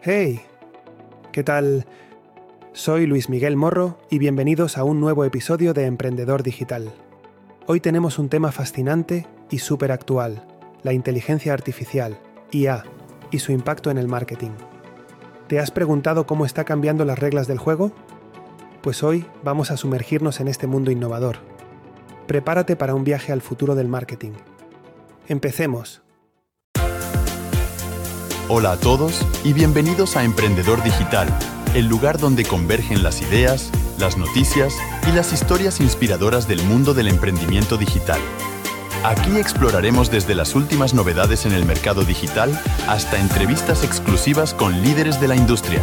Hey, ¿qué tal? Soy Luis Miguel Morro y bienvenidos a un nuevo episodio de Emprendedor Digital. Hoy tenemos un tema fascinante y súper actual, la inteligencia artificial, IA, y su impacto en el marketing. ¿Te has preguntado cómo está cambiando las reglas del juego? Pues hoy vamos a sumergirnos en este mundo innovador. Prepárate para un viaje al futuro del marketing. Empecemos. Hola a todos y bienvenidos a Emprendedor Digital, el lugar donde convergen las ideas, las noticias y las historias inspiradoras del mundo del emprendimiento digital. Aquí exploraremos desde las últimas novedades en el mercado digital hasta entrevistas exclusivas con líderes de la industria.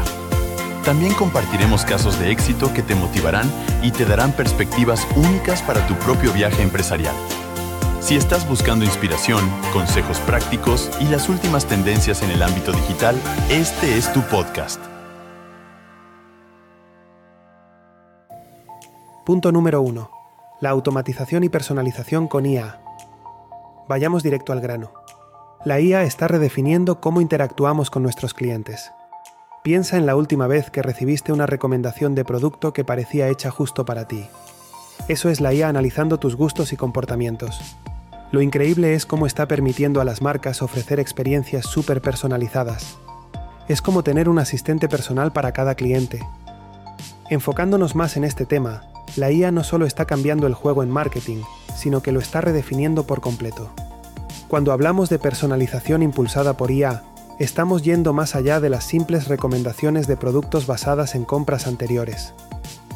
También compartiremos casos de éxito que te motivarán y te darán perspectivas únicas para tu propio viaje empresarial. Si estás buscando inspiración, consejos prácticos y las últimas tendencias en el ámbito digital, este es tu podcast. Punto número 1. La automatización y personalización con IA. Vayamos directo al grano. La IA está redefiniendo cómo interactuamos con nuestros clientes. Piensa en la última vez que recibiste una recomendación de producto que parecía hecha justo para ti. Eso es la IA analizando tus gustos y comportamientos. Lo increíble es cómo está permitiendo a las marcas ofrecer experiencias súper personalizadas. Es como tener un asistente personal para cada cliente. Enfocándonos más en este tema, la IA no solo está cambiando el juego en marketing, sino que lo está redefiniendo por completo. Cuando hablamos de personalización impulsada por IA, estamos yendo más allá de las simples recomendaciones de productos basadas en compras anteriores.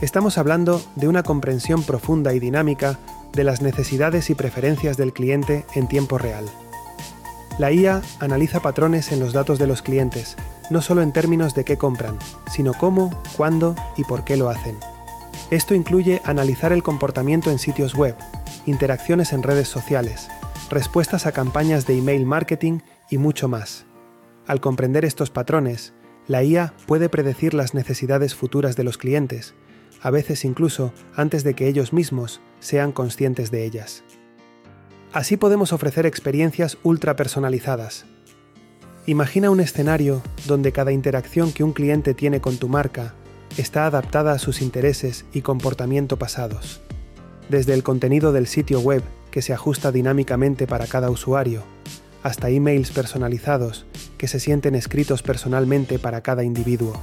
Estamos hablando de una comprensión profunda y dinámica de las necesidades y preferencias del cliente en tiempo real. La IA analiza patrones en los datos de los clientes, no solo en términos de qué compran, sino cómo, cuándo y por qué lo hacen. Esto incluye analizar el comportamiento en sitios web, interacciones en redes sociales, respuestas a campañas de email marketing y mucho más. Al comprender estos patrones, la IA puede predecir las necesidades futuras de los clientes, a veces incluso antes de que ellos mismos sean conscientes de ellas. Así podemos ofrecer experiencias ultra personalizadas. Imagina un escenario donde cada interacción que un cliente tiene con tu marca está adaptada a sus intereses y comportamiento pasados. Desde el contenido del sitio web, que se ajusta dinámicamente para cada usuario, hasta emails personalizados, que se sienten escritos personalmente para cada individuo.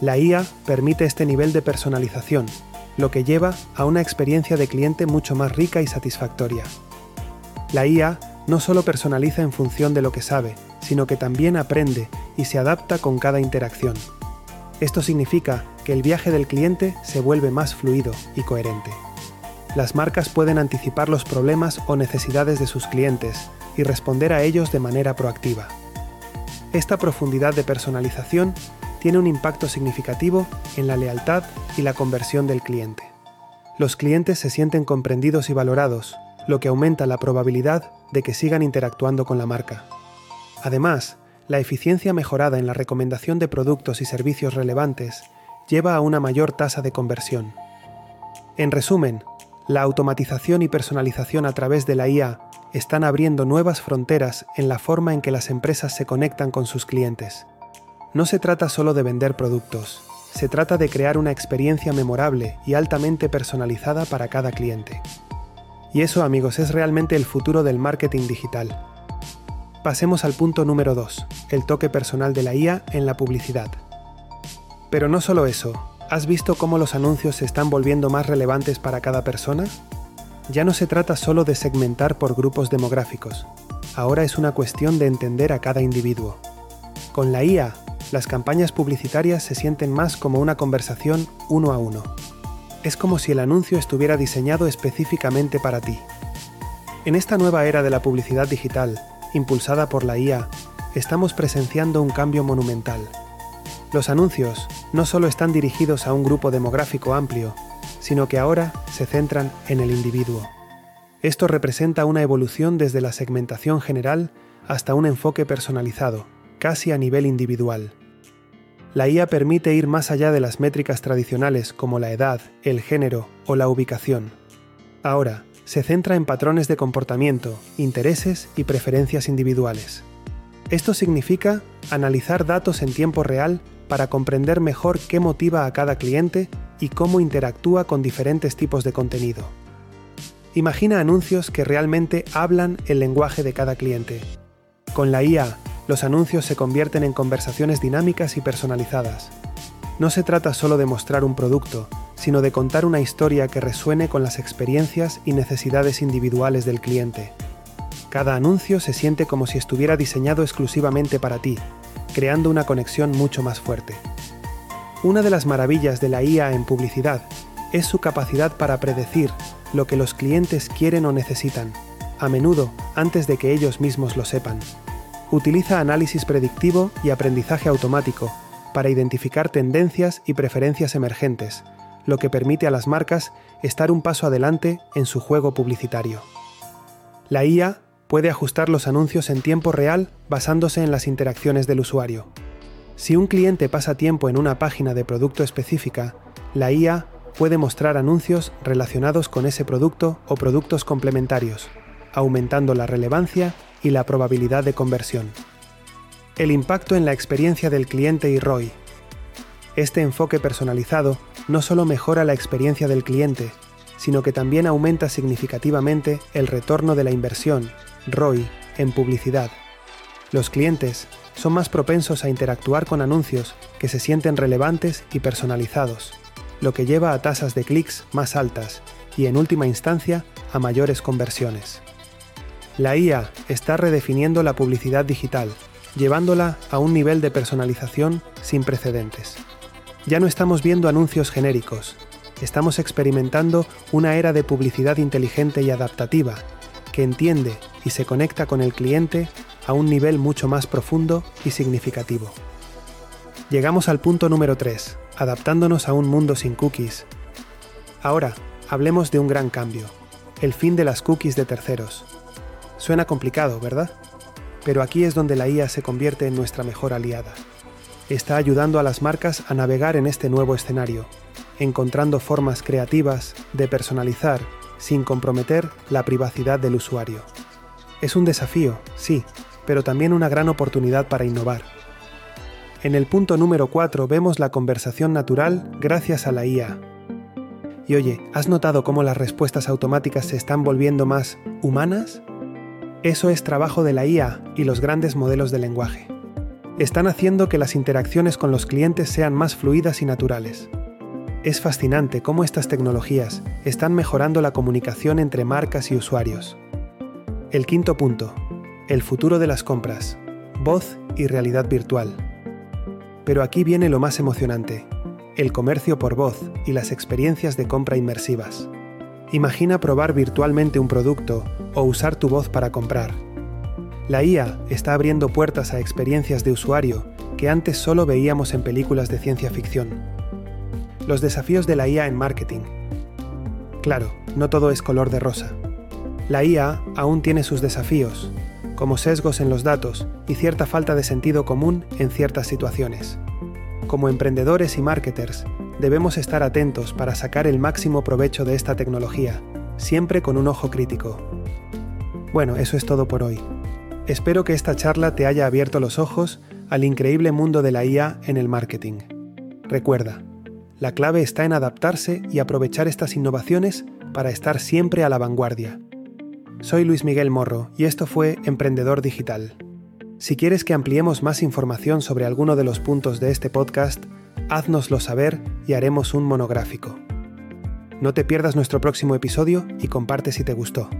La IA permite este nivel de personalización, lo que lleva a una experiencia de cliente mucho más rica y satisfactoria. La IA no solo personaliza en función de lo que sabe, sino que también aprende y se adapta con cada interacción. Esto significa que el viaje del cliente se vuelve más fluido y coherente. Las marcas pueden anticipar los problemas o necesidades de sus clientes y responder a ellos de manera proactiva. Esta profundidad de personalización tiene un impacto significativo en la lealtad y la conversión del cliente. Los clientes se sienten comprendidos y valorados, lo que aumenta la probabilidad de que sigan interactuando con la marca. Además, la eficiencia mejorada en la recomendación de productos y servicios relevantes lleva a una mayor tasa de conversión. En resumen, la automatización y personalización a través de la IA están abriendo nuevas fronteras en la forma en que las empresas se conectan con sus clientes. No se trata solo de vender productos, se trata de crear una experiencia memorable y altamente personalizada para cada cliente. Y eso amigos es realmente el futuro del marketing digital. Pasemos al punto número 2, el toque personal de la IA en la publicidad. Pero no solo eso, ¿has visto cómo los anuncios se están volviendo más relevantes para cada persona? Ya no se trata solo de segmentar por grupos demográficos, ahora es una cuestión de entender a cada individuo. Con la IA las campañas publicitarias se sienten más como una conversación uno a uno. Es como si el anuncio estuviera diseñado específicamente para ti. En esta nueva era de la publicidad digital, impulsada por la IA, estamos presenciando un cambio monumental. Los anuncios no solo están dirigidos a un grupo demográfico amplio, sino que ahora se centran en el individuo. Esto representa una evolución desde la segmentación general hasta un enfoque personalizado, casi a nivel individual. La IA permite ir más allá de las métricas tradicionales como la edad, el género o la ubicación. Ahora, se centra en patrones de comportamiento, intereses y preferencias individuales. Esto significa analizar datos en tiempo real para comprender mejor qué motiva a cada cliente y cómo interactúa con diferentes tipos de contenido. Imagina anuncios que realmente hablan el lenguaje de cada cliente. Con la IA, los anuncios se convierten en conversaciones dinámicas y personalizadas. No se trata solo de mostrar un producto, sino de contar una historia que resuene con las experiencias y necesidades individuales del cliente. Cada anuncio se siente como si estuviera diseñado exclusivamente para ti, creando una conexión mucho más fuerte. Una de las maravillas de la IA en publicidad es su capacidad para predecir lo que los clientes quieren o necesitan, a menudo antes de que ellos mismos lo sepan. Utiliza análisis predictivo y aprendizaje automático para identificar tendencias y preferencias emergentes, lo que permite a las marcas estar un paso adelante en su juego publicitario. La IA puede ajustar los anuncios en tiempo real basándose en las interacciones del usuario. Si un cliente pasa tiempo en una página de producto específica, la IA puede mostrar anuncios relacionados con ese producto o productos complementarios, aumentando la relevancia y la probabilidad de conversión. El impacto en la experiencia del cliente y ROI. Este enfoque personalizado no solo mejora la experiencia del cliente, sino que también aumenta significativamente el retorno de la inversión ROI en publicidad. Los clientes son más propensos a interactuar con anuncios que se sienten relevantes y personalizados, lo que lleva a tasas de clics más altas y en última instancia a mayores conversiones. La IA está redefiniendo la publicidad digital, llevándola a un nivel de personalización sin precedentes. Ya no estamos viendo anuncios genéricos, estamos experimentando una era de publicidad inteligente y adaptativa, que entiende y se conecta con el cliente a un nivel mucho más profundo y significativo. Llegamos al punto número 3, adaptándonos a un mundo sin cookies. Ahora, hablemos de un gran cambio, el fin de las cookies de terceros. Suena complicado, ¿verdad? Pero aquí es donde la IA se convierte en nuestra mejor aliada. Está ayudando a las marcas a navegar en este nuevo escenario, encontrando formas creativas de personalizar sin comprometer la privacidad del usuario. Es un desafío, sí, pero también una gran oportunidad para innovar. En el punto número 4 vemos la conversación natural gracias a la IA. Y oye, ¿has notado cómo las respuestas automáticas se están volviendo más humanas? Eso es trabajo de la IA y los grandes modelos de lenguaje. Están haciendo que las interacciones con los clientes sean más fluidas y naturales. Es fascinante cómo estas tecnologías están mejorando la comunicación entre marcas y usuarios. El quinto punto. El futuro de las compras. Voz y realidad virtual. Pero aquí viene lo más emocionante. El comercio por voz y las experiencias de compra inmersivas. Imagina probar virtualmente un producto o usar tu voz para comprar. La IA está abriendo puertas a experiencias de usuario que antes solo veíamos en películas de ciencia ficción. Los desafíos de la IA en marketing. Claro, no todo es color de rosa. La IA aún tiene sus desafíos, como sesgos en los datos y cierta falta de sentido común en ciertas situaciones. Como emprendedores y marketers, debemos estar atentos para sacar el máximo provecho de esta tecnología, siempre con un ojo crítico. Bueno, eso es todo por hoy. Espero que esta charla te haya abierto los ojos al increíble mundo de la IA en el marketing. Recuerda, la clave está en adaptarse y aprovechar estas innovaciones para estar siempre a la vanguardia. Soy Luis Miguel Morro y esto fue Emprendedor Digital. Si quieres que ampliemos más información sobre alguno de los puntos de este podcast, háznoslo saber y haremos un monográfico. No te pierdas nuestro próximo episodio y comparte si te gustó.